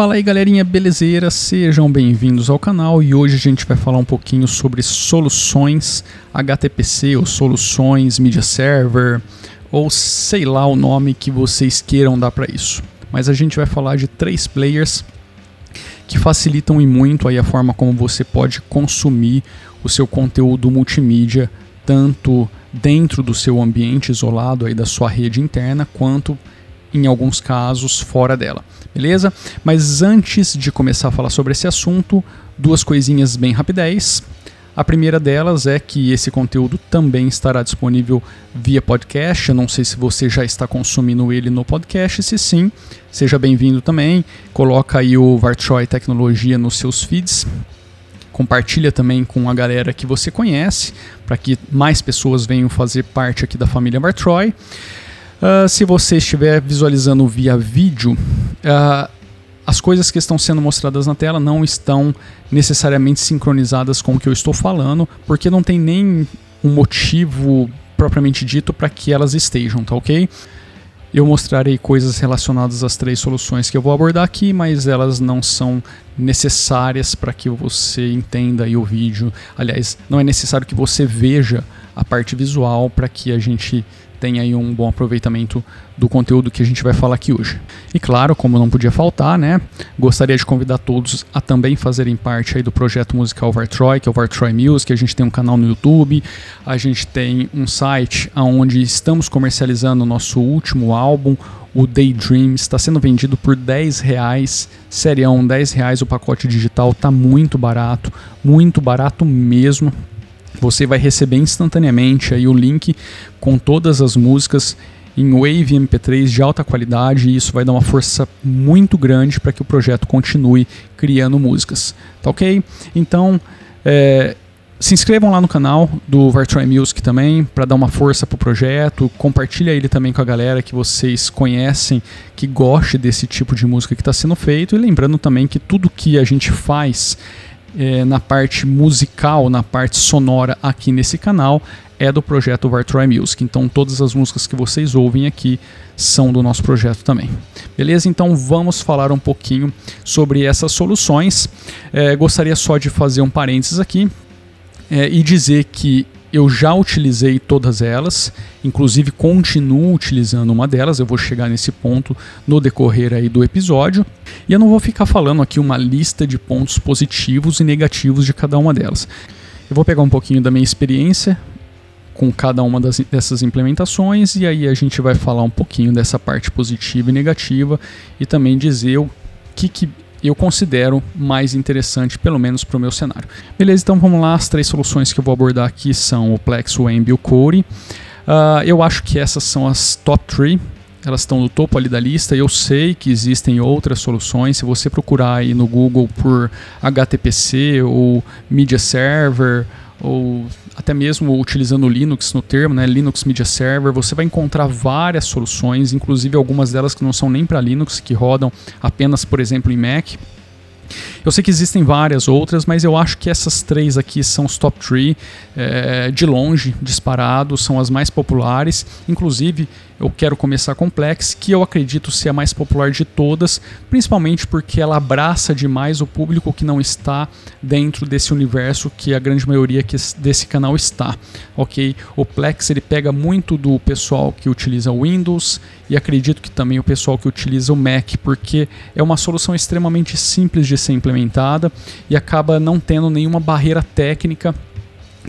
Fala aí galerinha, belezeira? Sejam bem-vindos ao canal e hoje a gente vai falar um pouquinho sobre soluções HTPC ou soluções Media Server ou sei lá o nome que vocês queiram dar para isso. Mas a gente vai falar de três players que facilitam e muito aí a forma como você pode consumir o seu conteúdo multimídia tanto dentro do seu ambiente isolado aí da sua rede interna quanto em alguns casos fora dela, beleza? Mas antes de começar a falar sobre esse assunto, duas coisinhas bem rapidez. A primeira delas é que esse conteúdo também estará disponível via podcast. Eu não sei se você já está consumindo ele no podcast. Se sim, seja bem-vindo também. Coloca aí o Vartroy Tecnologia nos seus feeds. Compartilha também com a galera que você conhece, para que mais pessoas venham fazer parte aqui da família Vartroy. Uh, se você estiver visualizando via vídeo, uh, as coisas que estão sendo mostradas na tela não estão necessariamente sincronizadas com o que eu estou falando, porque não tem nem um motivo propriamente dito para que elas estejam, tá ok? Eu mostrarei coisas relacionadas às três soluções que eu vou abordar aqui, mas elas não são necessárias para que você entenda o vídeo. Aliás, não é necessário que você veja a parte visual para que a gente tenha aí um bom aproveitamento do conteúdo que a gente vai falar aqui hoje. E claro, como não podia faltar, né, gostaria de convidar todos a também fazerem parte aí do projeto musical Vartroy, que é o Vartroy Music, a gente tem um canal no YouTube, a gente tem um site onde estamos comercializando o nosso último álbum, o Daydream está sendo vendido por 10 reais, serião 10 reais o pacote digital, tá muito barato, muito barato mesmo, você vai receber instantaneamente aí o link com todas as músicas em Wave MP3 de alta qualidade e isso vai dar uma força muito grande para que o projeto continue criando músicas, tá ok? Então, é, se inscrevam lá no canal do Vartroy Music também para dar uma força para o projeto, compartilha ele também com a galera que vocês conhecem, que goste desse tipo de música que está sendo feito. E lembrando também que tudo que a gente faz é, na parte musical, na parte sonora aqui nesse canal é do projeto Vartroy Music. Então todas as músicas que vocês ouvem aqui são do nosso projeto também. Beleza? Então vamos falar um pouquinho sobre essas soluções. É, gostaria só de fazer um parênteses aqui é, e dizer que eu já utilizei todas elas, inclusive continuo utilizando uma delas, eu vou chegar nesse ponto no decorrer aí do episódio. E eu não vou ficar falando aqui uma lista de pontos positivos e negativos de cada uma delas. Eu vou pegar um pouquinho da minha experiência com cada uma das, dessas implementações e aí a gente vai falar um pouquinho dessa parte positiva e negativa e também dizer o que, que eu considero mais interessante, pelo menos para o meu cenário. Beleza, então vamos lá. As três soluções que eu vou abordar aqui são o Plex, o Embi e o Core. Uh, eu acho que essas são as top 3. Elas estão no topo ali da lista. Eu sei que existem outras soluções. Se você procurar aí no Google por HTPC ou Media Server ou até mesmo utilizando Linux no termo, né, Linux Media Server, você vai encontrar várias soluções, inclusive algumas delas que não são nem para Linux, que rodam apenas, por exemplo, em Mac. Eu sei que existem várias outras, mas eu acho que essas três aqui são os top 3, é, de longe, disparados, são as mais populares. Inclusive, eu quero começar com Plex, que eu acredito ser a mais popular de todas, principalmente porque ela abraça demais o público que não está dentro desse universo que a grande maioria desse canal está, ok? O Plex ele pega muito do pessoal que utiliza Windows e acredito que também o pessoal que utiliza o Mac, porque é uma solução extremamente simples de ser implementada e acaba não tendo nenhuma barreira técnica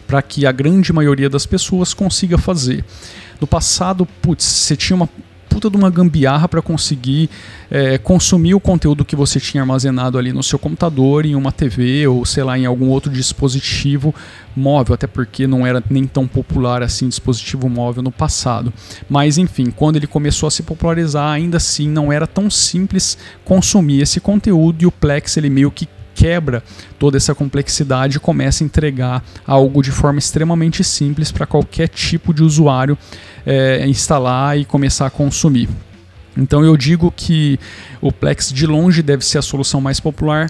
para que a grande maioria das pessoas consiga fazer. No passado, putz, você tinha uma puta de uma gambiarra para conseguir é, consumir o conteúdo que você tinha armazenado ali no seu computador, em uma TV ou sei lá, em algum outro dispositivo móvel, até porque não era nem tão popular assim dispositivo móvel no passado. Mas enfim, quando ele começou a se popularizar, ainda assim não era tão simples consumir esse conteúdo e o Plex ele meio que quebra toda essa complexidade e começa a entregar algo de forma extremamente simples para qualquer tipo de usuário é, instalar e começar a consumir. Então eu digo que o Plex de longe deve ser a solução mais popular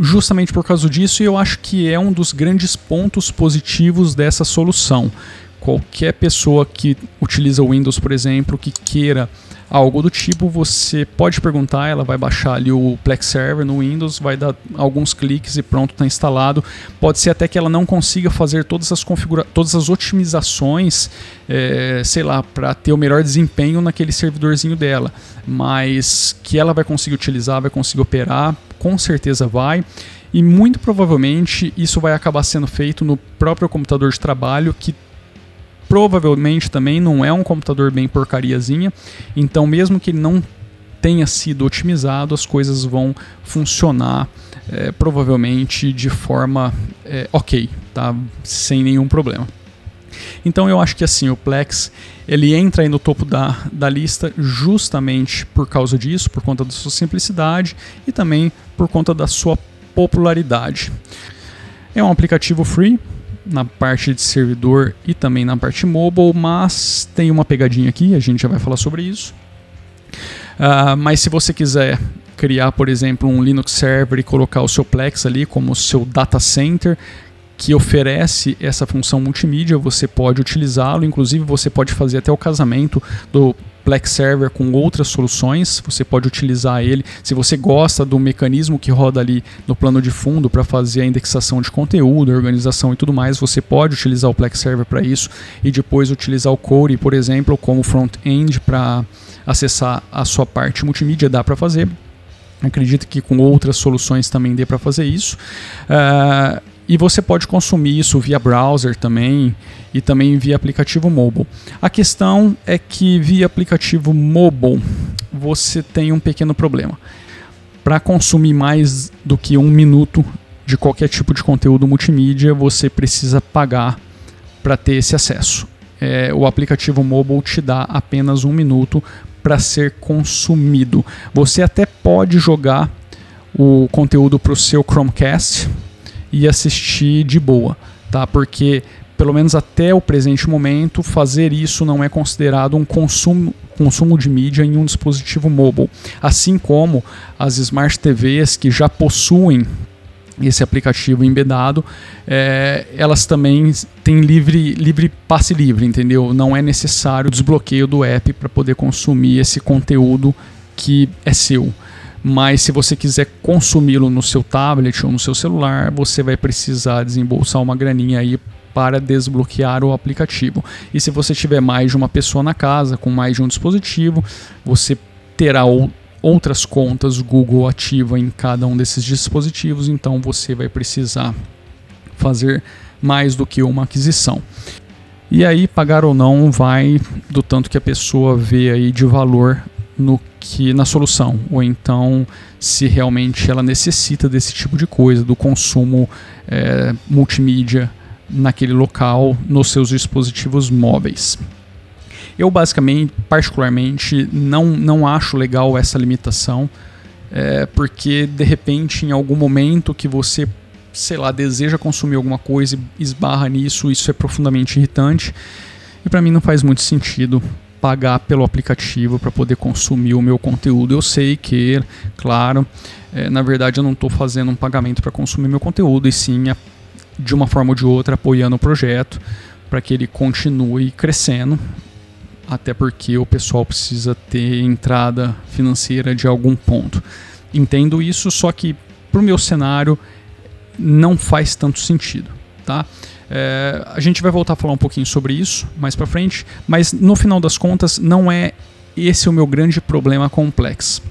justamente por causa disso e eu acho que é um dos grandes pontos positivos dessa solução. Qualquer pessoa que utiliza o Windows, por exemplo, que queira algo do tipo, você pode perguntar, ela vai baixar ali o Plex Server no Windows, vai dar alguns cliques e pronto, está instalado. Pode ser até que ela não consiga fazer todas as configura todas as otimizações, é, sei lá, para ter o melhor desempenho naquele servidorzinho dela, mas que ela vai conseguir utilizar, vai conseguir operar, com certeza vai. E muito provavelmente isso vai acabar sendo feito no próprio computador de trabalho que provavelmente também não é um computador bem porcariazinha, então mesmo que ele não tenha sido otimizado, as coisas vão funcionar é, provavelmente de forma é, ok, tá? sem nenhum problema. Então eu acho que assim, o Plex ele entra aí no topo da, da lista justamente por causa disso, por conta da sua simplicidade e também por conta da sua popularidade. É um aplicativo free, na parte de servidor e também na parte mobile, mas tem uma pegadinha aqui, a gente já vai falar sobre isso. Uh, mas se você quiser criar, por exemplo, um Linux server e colocar o seu Plex ali como seu data center, que oferece essa função multimídia, você pode utilizá-lo. Inclusive, você pode fazer até o casamento do Plex Server com outras soluções, você pode utilizar ele. Se você gosta do mecanismo que roda ali no plano de fundo para fazer a indexação de conteúdo, organização e tudo mais, você pode utilizar o Plex Server para isso e depois utilizar o Core, por exemplo, como front-end para acessar a sua parte multimídia, dá para fazer. Acredito que com outras soluções também dê para fazer isso. Uh, e você pode consumir isso via browser também e também via aplicativo mobile. A questão é que via aplicativo mobile você tem um pequeno problema. Para consumir mais do que um minuto de qualquer tipo de conteúdo multimídia, você precisa pagar para ter esse acesso. É, o aplicativo mobile te dá apenas um minuto para ser consumido. Você até pode jogar o conteúdo para o seu Chromecast e assistir de boa, tá? Porque pelo menos até o presente momento, fazer isso não é considerado um consumo, consumo de mídia em um dispositivo mobile. Assim como as Smart TVs que já possuem esse aplicativo embedado, é, elas também têm livre, livre passe livre, entendeu? Não é necessário desbloqueio do app para poder consumir esse conteúdo que é seu mas se você quiser consumi-lo no seu tablet ou no seu celular, você vai precisar desembolsar uma graninha aí para desbloquear o aplicativo. E se você tiver mais de uma pessoa na casa, com mais de um dispositivo, você terá outras contas Google ativa em cada um desses dispositivos, então você vai precisar fazer mais do que uma aquisição. E aí, pagar ou não vai do tanto que a pessoa vê aí de valor no que na solução, ou então se realmente ela necessita desse tipo de coisa, do consumo é, multimídia naquele local nos seus dispositivos móveis. Eu basicamente, particularmente, não, não acho legal essa limitação, é, porque de repente, em algum momento que você, sei lá, deseja consumir alguma coisa e esbarra nisso, isso é profundamente irritante. E para mim não faz muito sentido pagar pelo aplicativo para poder consumir o meu conteúdo. Eu sei que, claro, é, na verdade eu não estou fazendo um pagamento para consumir meu conteúdo, e sim, de uma forma ou de outra, apoiando o projeto para que ele continue crescendo. Até porque o pessoal precisa ter entrada financeira de algum ponto. Entendo isso, só que para o meu cenário não faz tanto sentido. Tá? É, a gente vai voltar a falar um pouquinho sobre isso mais para frente, mas no final das contas não é esse o meu grande problema complexo.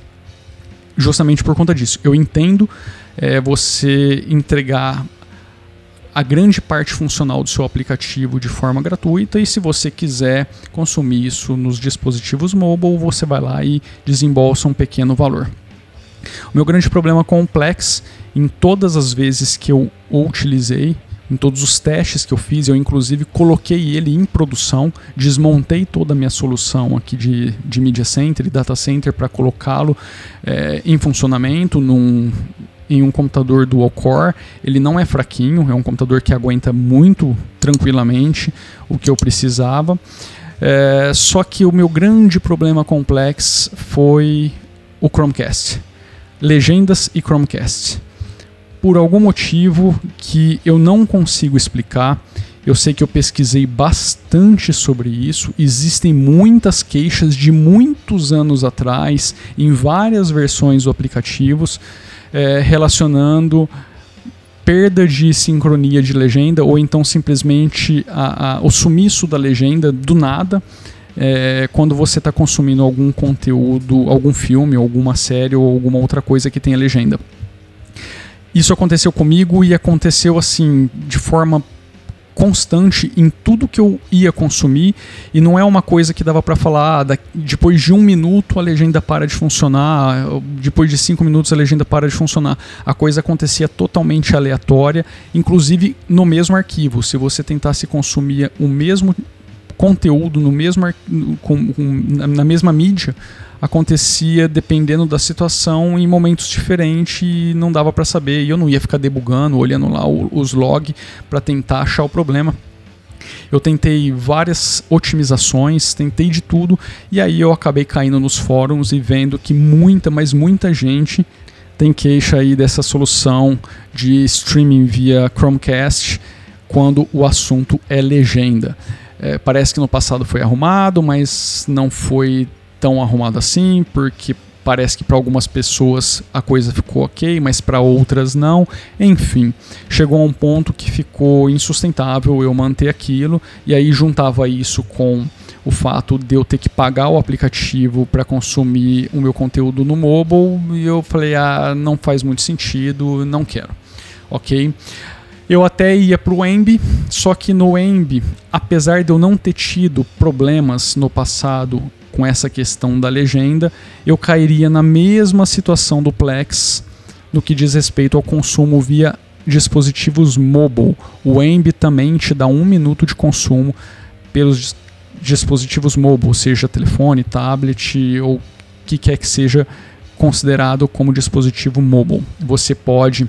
Justamente por conta disso. Eu entendo é, você entregar a grande parte funcional do seu aplicativo de forma gratuita e se você quiser consumir isso nos dispositivos mobile, você vai lá e desembolsa um pequeno valor. O meu grande problema com o Plex, em todas as vezes que eu o utilizei, em todos os testes que eu fiz, eu inclusive coloquei ele em produção, desmontei toda a minha solução aqui de, de Media Center e Data Center para colocá-lo é, em funcionamento num, em um computador dual core. Ele não é fraquinho, é um computador que aguenta muito tranquilamente o que eu precisava. É, só que o meu grande problema complexo foi o Chromecast. Legendas e Chromecast por algum motivo que eu não consigo explicar, Eu sei que eu pesquisei bastante sobre isso. Existem muitas queixas de muitos anos atrás, em várias versões do aplicativos, é, relacionando perda de sincronia de legenda ou então simplesmente a, a, o sumiço da legenda do nada. É, quando você está consumindo algum conteúdo, algum filme, alguma série ou alguma outra coisa que tenha legenda. Isso aconteceu comigo e aconteceu assim de forma constante em tudo que eu ia consumir e não é uma coisa que dava para falar ah, depois de um minuto a legenda para de funcionar depois de cinco minutos a legenda para de funcionar. A coisa acontecia totalmente aleatória inclusive no mesmo arquivo. Se você tentasse consumir o mesmo conteúdo no mesmo com, com, na mesma mídia acontecia dependendo da situação em momentos diferentes e não dava para saber. E eu não ia ficar debugando, olhando lá os log para tentar achar o problema. Eu tentei várias otimizações, tentei de tudo e aí eu acabei caindo nos fóruns e vendo que muita, mas muita gente tem queixa aí dessa solução de streaming via Chromecast quando o assunto é legenda. É, parece que no passado foi arrumado, mas não foi tão arrumado assim, porque parece que para algumas pessoas a coisa ficou ok, mas para outras não. Enfim, chegou a um ponto que ficou insustentável eu manter aquilo, e aí juntava isso com o fato de eu ter que pagar o aplicativo para consumir o meu conteúdo no mobile, e eu falei: ah, não faz muito sentido, não quero. Ok? Eu até ia para o Embi, só que no Embi, apesar de eu não ter tido problemas no passado com essa questão da legenda, eu cairia na mesma situação do Plex no que diz respeito ao consumo via dispositivos mobile. O Embi também te dá um minuto de consumo pelos dispositivos mobile, seja telefone, tablet ou o que quer que seja considerado como dispositivo mobile. Você pode,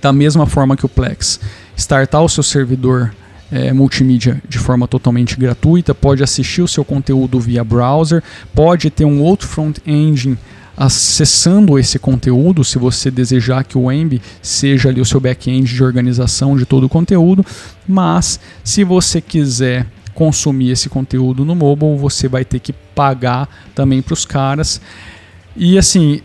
da mesma forma que o Plex, startar o seu servidor é, multimídia de forma totalmente gratuita, pode assistir o seu conteúdo via browser, pode ter um outro front-end acessando esse conteúdo, se você desejar que o Emb seja ali o seu back-end de organização de todo o conteúdo, mas se você quiser consumir esse conteúdo no mobile, você vai ter que pagar também para os caras. E assim,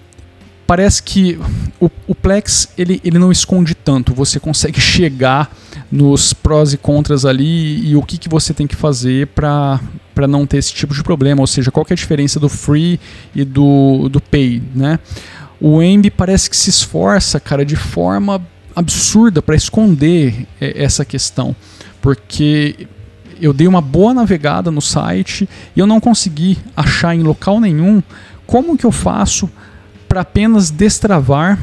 parece que o, o, Plex ele, ele não esconde tanto. Você consegue chegar nos prós e contras ali e o que, que você tem que fazer para não ter esse tipo de problema. Ou seja, qual é a diferença do free e do, do pay, né? O Emb parece que se esforça, cara, de forma absurda para esconder é, essa questão, porque eu dei uma boa navegada no site e eu não consegui achar em local nenhum como que eu faço para apenas destravar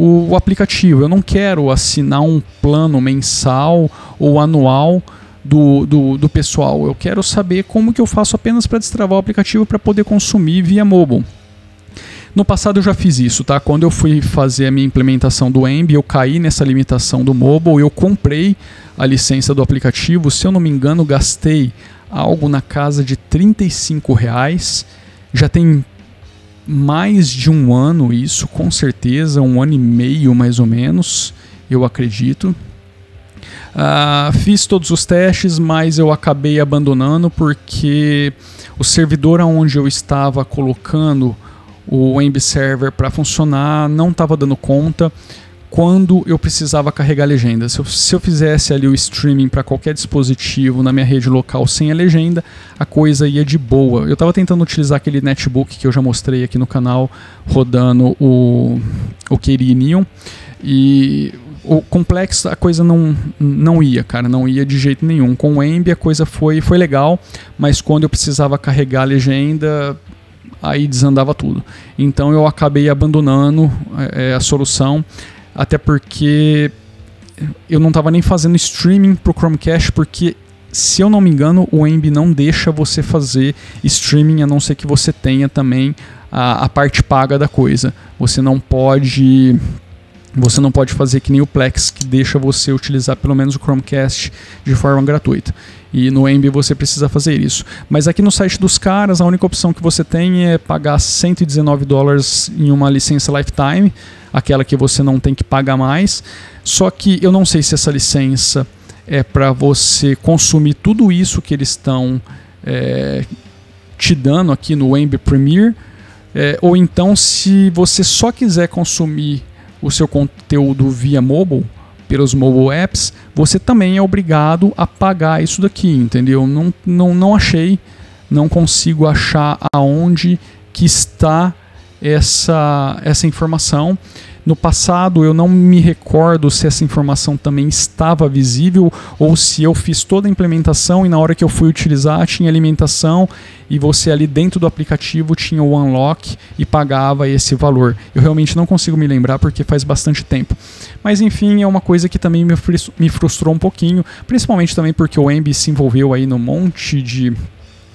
o, aplicativo. Eu não quero assinar um plano mensal ou anual do, do, do, pessoal. Eu quero saber como que eu faço apenas para destravar o aplicativo para poder consumir via mobile. No passado eu já fiz isso, tá? Quando eu fui fazer a minha implementação do Emb, eu caí nessa limitação do mobile, eu comprei a licença do aplicativo, se eu não me engano, gastei algo na casa de 35 reais. Já tem mais de um ano isso, com certeza, um ano e meio mais ou menos, eu acredito. Uh, fiz todos os testes, mas eu acabei abandonando porque o servidor onde eu estava colocando o Emb Server para funcionar não estava dando conta quando eu precisava carregar legenda. Se eu, se eu fizesse ali o streaming para qualquer dispositivo na minha rede local sem a legenda, a coisa ia de boa. Eu estava tentando utilizar aquele netbook que eu já mostrei aqui no canal, rodando o, o Neon, e o complexo a coisa não, não ia, cara, não ia de jeito nenhum. Com o Emb a coisa foi, foi legal, mas quando eu precisava carregar a legenda, aí desandava tudo. Então eu acabei abandonando é, a solução até porque eu não estava nem fazendo streaming para o Chromecast, porque se eu não me engano, o Emb não deixa você fazer streaming a não ser que você tenha também a, a parte paga da coisa. Você não pode você não pode fazer que nem o Plex, que deixa você utilizar pelo menos o Chromecast de forma gratuita. E no Emb você precisa fazer isso. Mas aqui no site dos caras, a única opção que você tem é pagar 119 dólares em uma licença lifetime aquela que você não tem que pagar mais. Só que eu não sei se essa licença é para você consumir tudo isso que eles estão é, te dando aqui no Ember Premiere, é, ou então se você só quiser consumir o seu conteúdo via mobile, pelos mobile apps, você também é obrigado a pagar isso daqui, entendeu? Não, não, não achei, não consigo achar aonde que está essa, essa informação. No passado eu não me recordo se essa informação também estava visível ou se eu fiz toda a implementação e na hora que eu fui utilizar tinha alimentação e você ali dentro do aplicativo tinha o unlock e pagava esse valor. Eu realmente não consigo me lembrar porque faz bastante tempo. Mas enfim, é uma coisa que também me frustrou um pouquinho, principalmente também porque o Embi se envolveu aí num monte de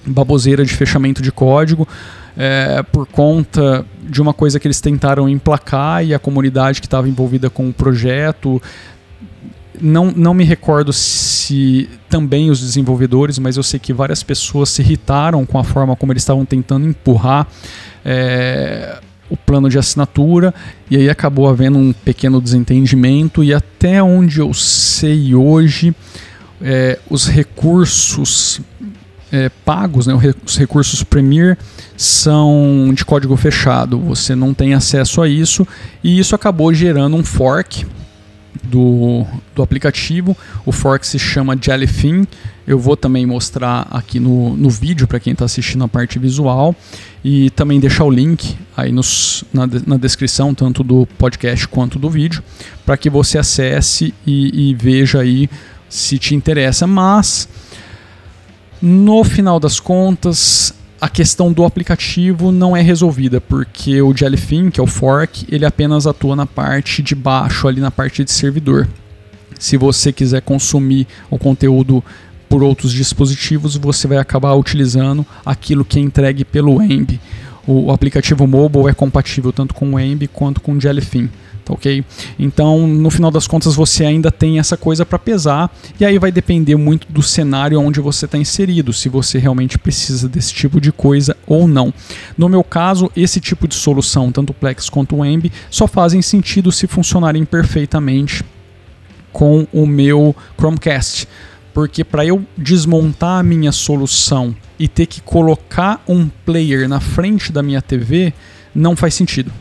baboseira de fechamento de código é, por conta de uma coisa que eles tentaram emplacar e a comunidade que estava envolvida com o projeto. Não, não me recordo se também os desenvolvedores, mas eu sei que várias pessoas se irritaram com a forma como eles estavam tentando empurrar é, o plano de assinatura e aí acabou havendo um pequeno desentendimento e até onde eu sei hoje é, os recursos é, pagos, né, os recursos Premier, são de código fechado. Você não tem acesso a isso e isso acabou gerando um fork do, do aplicativo. O fork se chama Jellyfin. Eu vou também mostrar aqui no, no vídeo para quem está assistindo a parte visual e também deixar o link aí nos, na, na descrição, tanto do podcast quanto do vídeo, para que você acesse e, e veja aí se te interessa. Mas no final das contas, a questão do aplicativo não é resolvida, porque o Jellyfin, que é o fork, ele apenas atua na parte de baixo, ali na parte de servidor. Se você quiser consumir o conteúdo por outros dispositivos, você vai acabar utilizando aquilo que é entregue pelo Emb. O aplicativo mobile é compatível tanto com o Emb quanto com o Jellyfin. Tá ok? Então, no final das contas, você ainda tem essa coisa para pesar, e aí vai depender muito do cenário onde você está inserido, se você realmente precisa desse tipo de coisa ou não. No meu caso, esse tipo de solução, tanto o Plex quanto o Emb, só fazem sentido se funcionarem perfeitamente com o meu Chromecast. Porque para eu desmontar a minha solução e ter que colocar um player na frente da minha TV, não faz sentido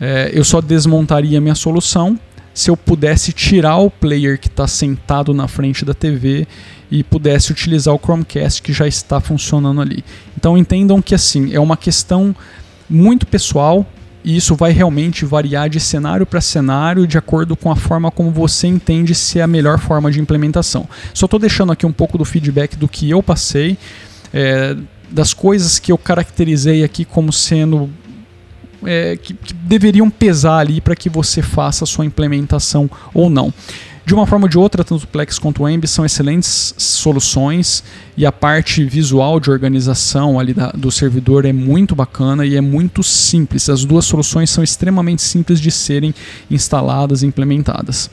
é, eu só desmontaria minha solução se eu pudesse tirar o player que está sentado na frente da TV e pudesse utilizar o Chromecast que já está funcionando ali. Então entendam que assim é uma questão muito pessoal e isso vai realmente variar de cenário para cenário de acordo com a forma como você entende se é a melhor forma de implementação. Só estou deixando aqui um pouco do feedback do que eu passei, é, das coisas que eu caracterizei aqui como sendo é, que, que deveriam pesar ali para que você faça a sua implementação ou não. De uma forma ou de outra, tanto o Plex quanto o Emb são excelentes soluções e a parte visual de organização ali da, do servidor é muito bacana e é muito simples. As duas soluções são extremamente simples de serem instaladas e implementadas.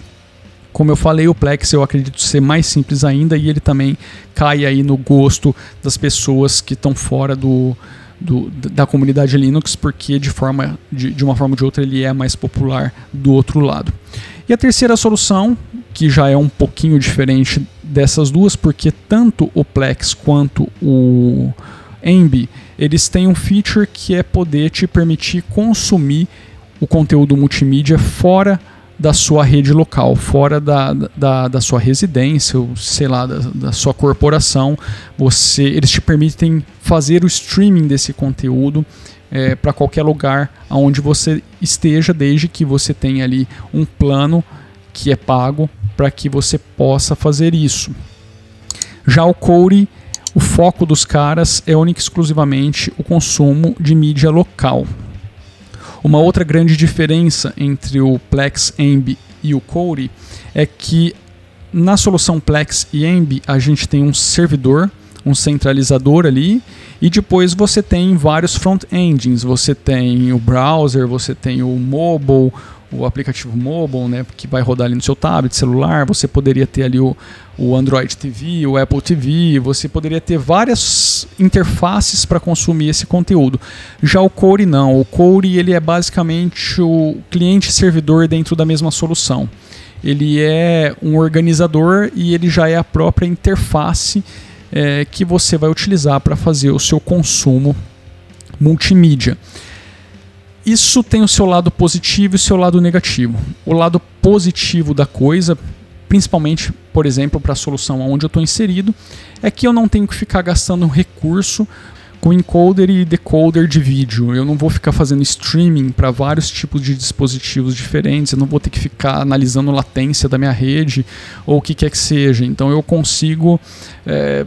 Como eu falei, o Plex eu acredito ser mais simples ainda e ele também cai aí no gosto das pessoas que estão fora do, do, da comunidade Linux, porque de, forma, de, de uma forma ou de outra ele é mais popular do outro lado. E a terceira solução, que já é um pouquinho diferente dessas duas, porque tanto o Plex quanto o Embi, eles têm um feature que é poder te permitir consumir o conteúdo multimídia fora da sua rede local, fora da, da, da sua residência, ou sei lá, da, da sua corporação. Você, eles te permitem fazer o streaming desse conteúdo é, para qualquer lugar aonde você esteja, desde que você tenha ali um plano que é pago para que você possa fazer isso. Já o Core, o foco dos caras é único exclusivamente o consumo de mídia local. Uma outra grande diferença entre o Plex Emb e o Core é que na solução Plex e Emb a gente tem um servidor, um centralizador ali, e depois você tem vários front-ends. Você tem o browser, você tem o mobile, o aplicativo mobile, né, que vai rodar ali no seu tablet, celular, você poderia ter ali o, o Android TV, o Apple TV, você poderia ter várias interfaces para consumir esse conteúdo. Já o Core não, o Core ele é basicamente o cliente servidor dentro da mesma solução. ele é um organizador e ele já é a própria interface é, que você vai utilizar para fazer o seu consumo multimídia. Isso tem o seu lado positivo e o seu lado negativo. O lado positivo da coisa, principalmente, por exemplo, para a solução onde eu estou inserido, é que eu não tenho que ficar gastando recurso com encoder e decoder de vídeo. Eu não vou ficar fazendo streaming para vários tipos de dispositivos diferentes, eu não vou ter que ficar analisando latência da minha rede ou o que quer que seja. Então eu consigo é,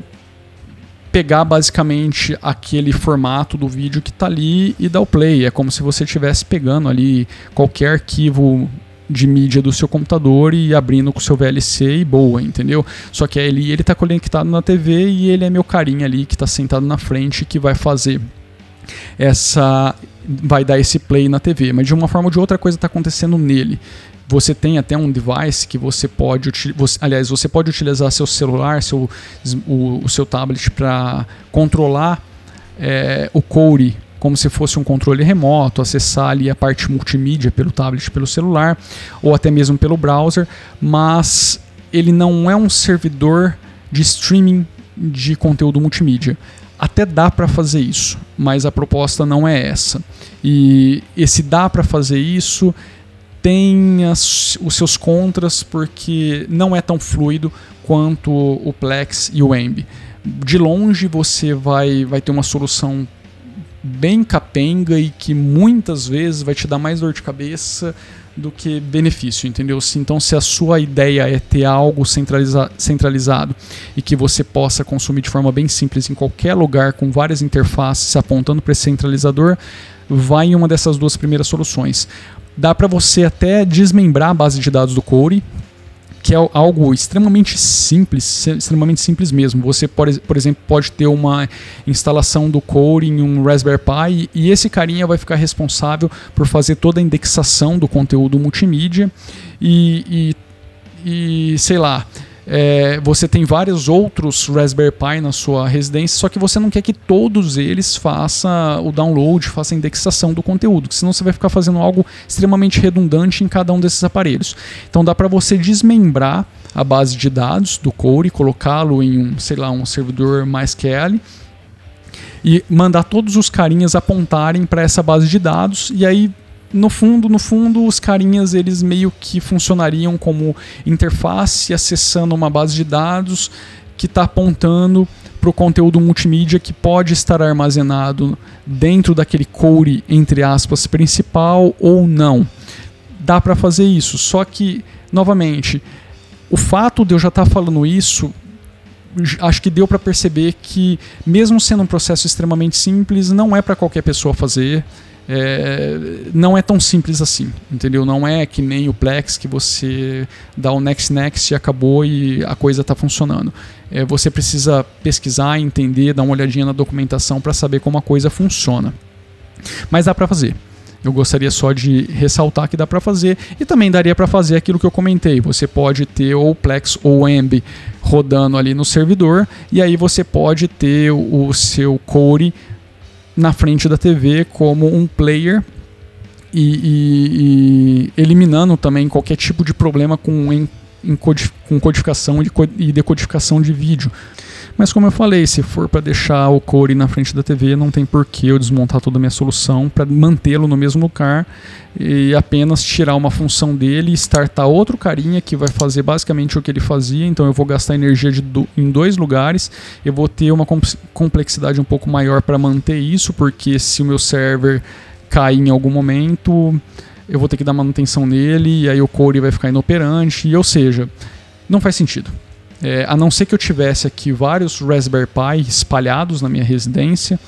pegar basicamente aquele formato do vídeo que está ali e dar o play. É como se você estivesse pegando ali qualquer arquivo de mídia do seu computador e abrindo com o seu VLC e boa, entendeu? Só que ele ele está conectado na TV e ele é meu carinha ali que está sentado na frente que vai fazer essa vai dar esse play na TV, mas de uma forma ou de outra coisa está acontecendo nele. Você tem até um device que você pode, você, aliás, você pode utilizar seu celular, seu, o, o seu tablet para controlar é, o Core como se fosse um controle remoto, acessar ali a parte multimídia pelo tablet, pelo celular ou até mesmo pelo browser, mas ele não é um servidor de streaming de conteúdo multimídia. Até dá para fazer isso, mas a proposta não é essa. E esse dá para fazer isso tem as, os seus contras porque não é tão fluido quanto o Plex e o Emb. De longe você vai, vai ter uma solução bem capenga e que muitas vezes vai te dar mais dor de cabeça do que benefício, entendeu? Então, se a sua ideia é ter algo centraliza centralizado e que você possa consumir de forma bem simples em qualquer lugar, com várias interfaces apontando para esse centralizador, vai em uma dessas duas primeiras soluções dá para você até desmembrar a base de dados do Core, que é algo extremamente simples, extremamente simples mesmo. Você, por, por exemplo, pode ter uma instalação do Core em um Raspberry Pi e esse carinha vai ficar responsável por fazer toda a indexação do conteúdo multimídia e, e, e sei lá, é, você tem vários outros Raspberry Pi na sua residência, só que você não quer que todos eles façam o download, façam a indexação do conteúdo, senão você vai ficar fazendo algo extremamente redundante em cada um desses aparelhos. Então dá para você desmembrar a base de dados do Core, colocá-lo em um, sei lá, um servidor MySQL e mandar todos os carinhas apontarem para essa base de dados e aí no fundo, no fundo, os carinhas eles meio que funcionariam como interface acessando uma base de dados que está apontando para o conteúdo multimídia que pode estar armazenado dentro daquele core entre aspas principal ou não. Dá para fazer isso, só que novamente o fato de eu já estar tá falando isso acho que deu para perceber que mesmo sendo um processo extremamente simples não é para qualquer pessoa fazer é, não é tão simples assim, entendeu? Não é que nem o Plex que você dá o next next e acabou e a coisa está funcionando. É, você precisa pesquisar, entender, dar uma olhadinha na documentação para saber como a coisa funciona. Mas dá para fazer. Eu gostaria só de ressaltar que dá para fazer e também daria para fazer aquilo que eu comentei. Você pode ter ou Plex ou Emb rodando ali no servidor e aí você pode ter o seu core na frente da TV como um player e, e, e eliminando também qualquer tipo de problema com, em, em com codificação e decodificação de vídeo. Mas como eu falei, se for para deixar o core na frente da TV, não tem por que eu desmontar toda a minha solução para mantê-lo no mesmo lugar e apenas tirar uma função dele e startar outro carinha que vai fazer basicamente o que ele fazia. Então eu vou gastar energia do, em dois lugares, eu vou ter uma complexidade um pouco maior para manter isso, porque se o meu server cair em algum momento, eu vou ter que dar manutenção nele e aí o core vai ficar inoperante, e, ou seja, não faz sentido. É, a não ser que eu tivesse aqui vários Raspberry Pi espalhados na minha residência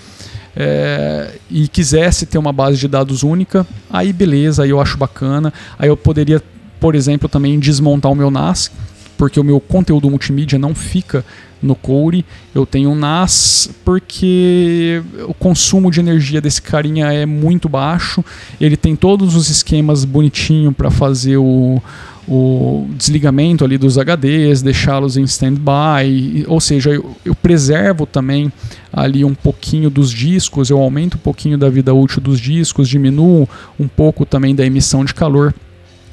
é, e quisesse ter uma base de dados única, aí beleza, aí eu acho bacana. Aí eu poderia, por exemplo, também desmontar o meu NAS, porque o meu conteúdo multimídia não fica no Core. Eu tenho um NAS porque o consumo de energia desse carinha é muito baixo. Ele tem todos os esquemas bonitinho para fazer o, o desligamento ali dos HDs, deixá-los em standby, ou seja, eu, eu, preservo também ali um pouquinho dos discos, eu aumento um pouquinho da vida útil dos discos, diminuo um pouco também da emissão de calor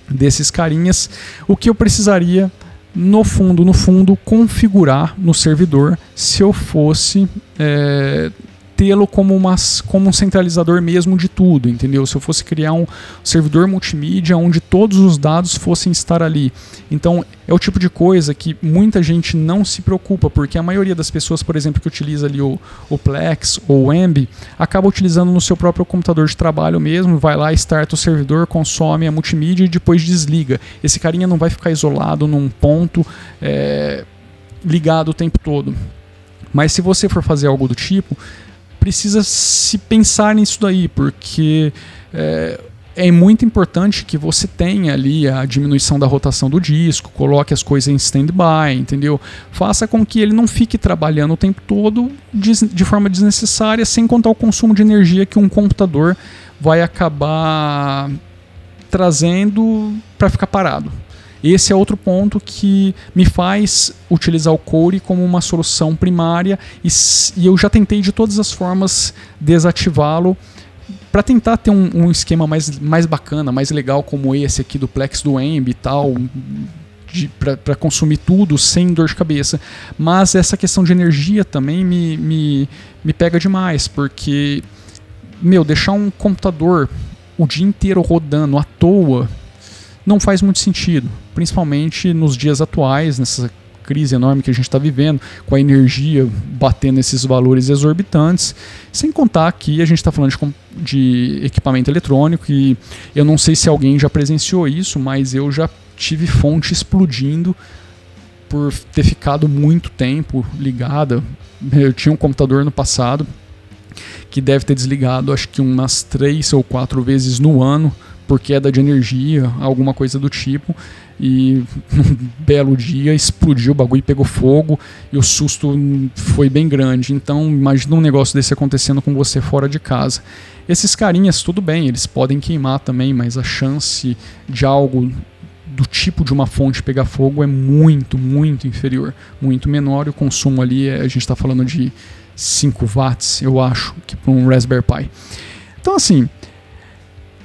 desses carinhas, o que eu precisaria no fundo, no fundo, configurar no servidor se eu fosse é, tê-lo como, como um centralizador mesmo de tudo, entendeu? Se eu fosse criar um servidor multimídia onde todos os dados fossem estar ali. Então, é o tipo de coisa que muita gente não se preocupa, porque a maioria das pessoas, por exemplo, que utiliza ali o, o Plex ou o Emb, acaba utilizando no seu próprio computador de trabalho mesmo, vai lá, starta o servidor, consome a multimídia e depois desliga. Esse carinha não vai ficar isolado num ponto é, ligado o tempo todo. Mas se você for fazer algo do tipo, precisa se pensar nisso daí, porque é, é muito importante que você tenha ali a diminuição da rotação do disco, coloque as coisas em stand-by, entendeu? Faça com que ele não fique trabalhando o tempo todo de, de forma desnecessária, sem contar o consumo de energia que um computador vai acabar trazendo para ficar parado. Esse é outro ponto que me faz utilizar o Core como uma solução primária e, e eu já tentei de todas as formas desativá-lo para tentar ter um, um, esquema mais, mais bacana, mais legal como esse aqui do Plex do Emb e tal, para consumir tudo sem dor de cabeça. Mas essa questão de energia também me, me, me pega demais, porque, meu, deixar um computador o dia inteiro rodando à toa não faz muito sentido, principalmente nos dias atuais, nessa crise enorme que a gente está vivendo, com a energia batendo esses valores exorbitantes, sem contar que a gente está falando de, de, equipamento eletrônico e eu não sei se alguém já presenciou isso, mas eu já tive fonte explodindo por ter ficado muito tempo ligada. Eu tinha um computador no passado que deve ter desligado acho que umas três ou quatro vezes no ano por queda de energia, alguma coisa do tipo. E num belo dia explodiu o bagulho pegou fogo e o susto foi bem grande. Então imagina um negócio desse acontecendo com você fora de casa. Esses carinhas, tudo bem, eles podem queimar também, mas a chance de algo do tipo de uma fonte pegar fogo é muito, muito inferior, muito menor. E o consumo ali, é, a gente está falando de 5 watts, eu acho, que para um Raspberry Pi. Então, assim,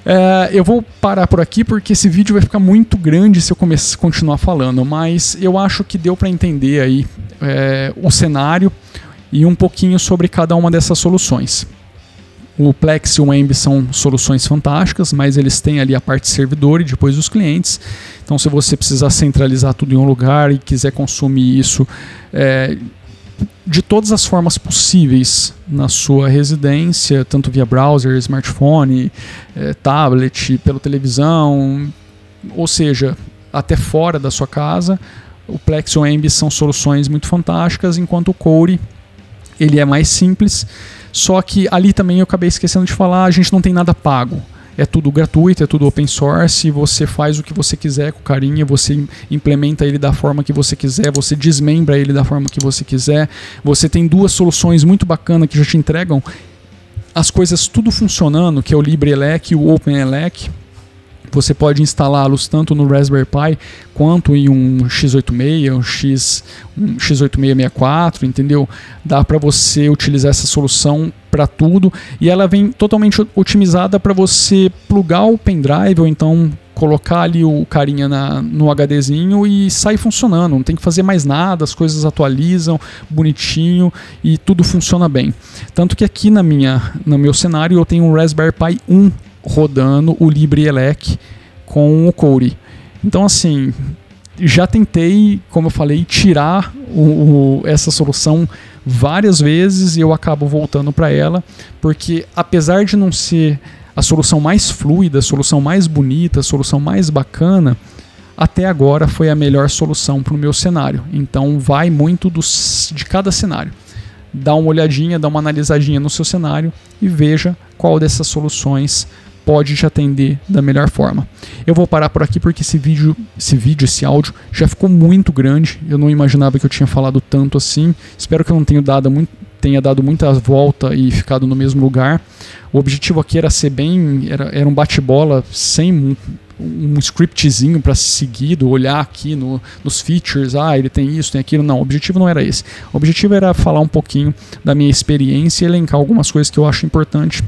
é, eu vou parar por aqui porque esse vídeo vai ficar muito grande se eu começar, continuar falando, mas eu acho que deu para entender aí é, o cenário e um pouquinho sobre cada uma dessas soluções. O Plex e o Emb são soluções fantásticas, mas eles têm ali a parte servidor e depois os clientes. Então, se você precisar centralizar tudo em um lugar e quiser consumir isso é, de todas as formas possíveis na sua residência, tanto via browser, smartphone, é, tablet, pela televisão, ou seja, até fora da sua casa. O Plex e o Emb são soluções muito fantásticas, enquanto o Core ele é mais simples. Só que ali também eu acabei esquecendo de falar, a gente não tem nada pago é tudo gratuito, é tudo open source, você faz o que você quiser com carinha, você implementa ele da forma que você quiser, você desmembra ele da forma que você quiser. Você tem duas soluções muito bacanas que já te entregam as coisas tudo funcionando, que é o LibreELEC e o OpenELEC. Você pode instalá-los tanto no Raspberry Pi quanto em um x86, um, X, um x8664, entendeu? Dá para você utilizar essa solução para tudo e ela vem totalmente otimizada para você plugar o pendrive ou então colocar ali o carinha na, no HDzinho e sai funcionando, não tem que fazer mais nada, as coisas atualizam bonitinho e tudo funciona bem. Tanto que aqui na minha, no meu cenário eu tenho um Raspberry Pi 1 rodando o LibreELEC com o Core. Então, assim, já tentei, como eu falei, tirar o, o, essa solução várias vezes e eu acabo voltando para ela, porque apesar de não ser a solução mais fluida, a solução mais bonita, a solução mais bacana, até agora foi a melhor solução para o meu cenário. Então vai muito dos, de cada cenário. Dá uma olhadinha, dá uma analisadinha no seu cenário e veja qual dessas soluções pode te atender da melhor forma. Eu vou parar por aqui porque esse vídeo, esse vídeo, esse áudio já ficou muito grande. Eu não imaginava que eu tinha falado tanto assim. Espero que eu não tenha dado muito, tenha dado muita volta e ficado no mesmo lugar. O objetivo aqui era ser bem, era, era um bate-bola sem um, scriptzinho para seguido, olhar aqui no, nos features, ah, ele tem isso, tem aquilo. Não, o objetivo não era esse. O objetivo era falar um pouquinho da minha experiência e elencar algumas coisas que eu acho importante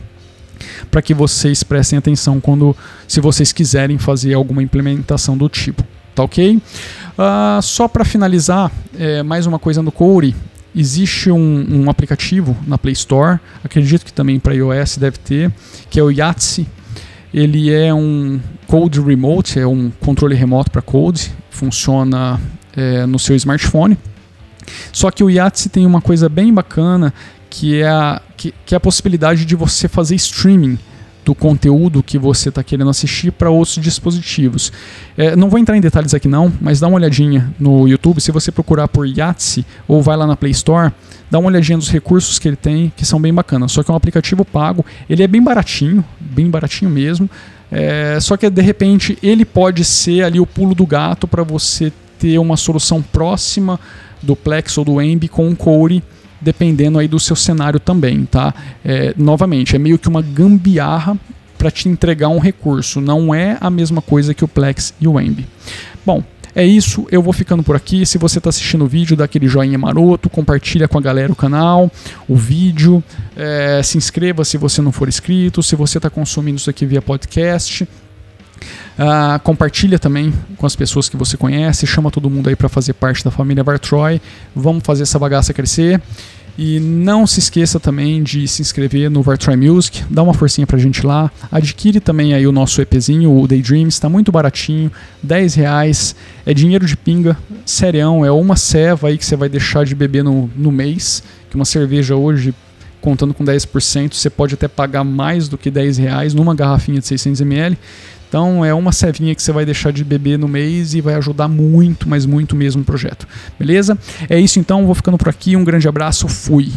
para que vocês prestem atenção quando, se vocês quiserem fazer alguma implementação do tipo, tá ok? Uh, só para finalizar, é, mais uma coisa no Core. Existe um, um, aplicativo na Play Store, acredito que também para iOS deve ter, que é o Yahtzee. Ele é um Code Remote, é um controle remoto para Code, funciona é, no seu smartphone. Só que o Yahtzee tem uma coisa bem bacana que é a, que, que é a possibilidade de você fazer streaming do conteúdo que você está querendo assistir para outros dispositivos. É, não vou entrar em detalhes aqui não, mas dá uma olhadinha no YouTube, se você procurar por Yahtzee ou vai lá na Play Store, dá uma olhadinha nos recursos que ele tem, que são bem bacanas. Só que é um aplicativo pago, ele é bem baratinho, bem baratinho mesmo. É, só que de repente ele pode ser ali o pulo do gato para você ter uma solução próxima do Plex ou do Embi com o Core dependendo aí do seu cenário também, tá? É, novamente, é meio que uma gambiarra para te entregar um recurso, não é a mesma coisa que o Plex e o Embi. Bom, é isso, eu vou ficando por aqui. Se você está assistindo o vídeo, dá aquele joinha maroto, compartilha com a galera o canal, o vídeo, é, se inscreva se você não for inscrito, se você está consumindo isso aqui via podcast. Uh, compartilha também com as pessoas que você conhece, chama todo mundo aí para fazer parte da família Vartroy. Vamos fazer essa bagaça crescer. E não se esqueça também de se inscrever no Vartroy Music, dá uma forcinha pra gente lá. Adquire também aí o nosso EPzinho, o Daydreams, está muito baratinho, 10 reais, é dinheiro de pinga, serião, é uma ceva aí que você vai deixar de beber no, no mês, que uma cerveja hoje, contando com 10%, você pode até pagar mais do que 10 reais numa garrafinha de 600ml. Então é uma cevinha que você vai deixar de beber no mês e vai ajudar muito, mas muito mesmo o projeto. Beleza? É isso então, vou ficando por aqui. Um grande abraço, fui.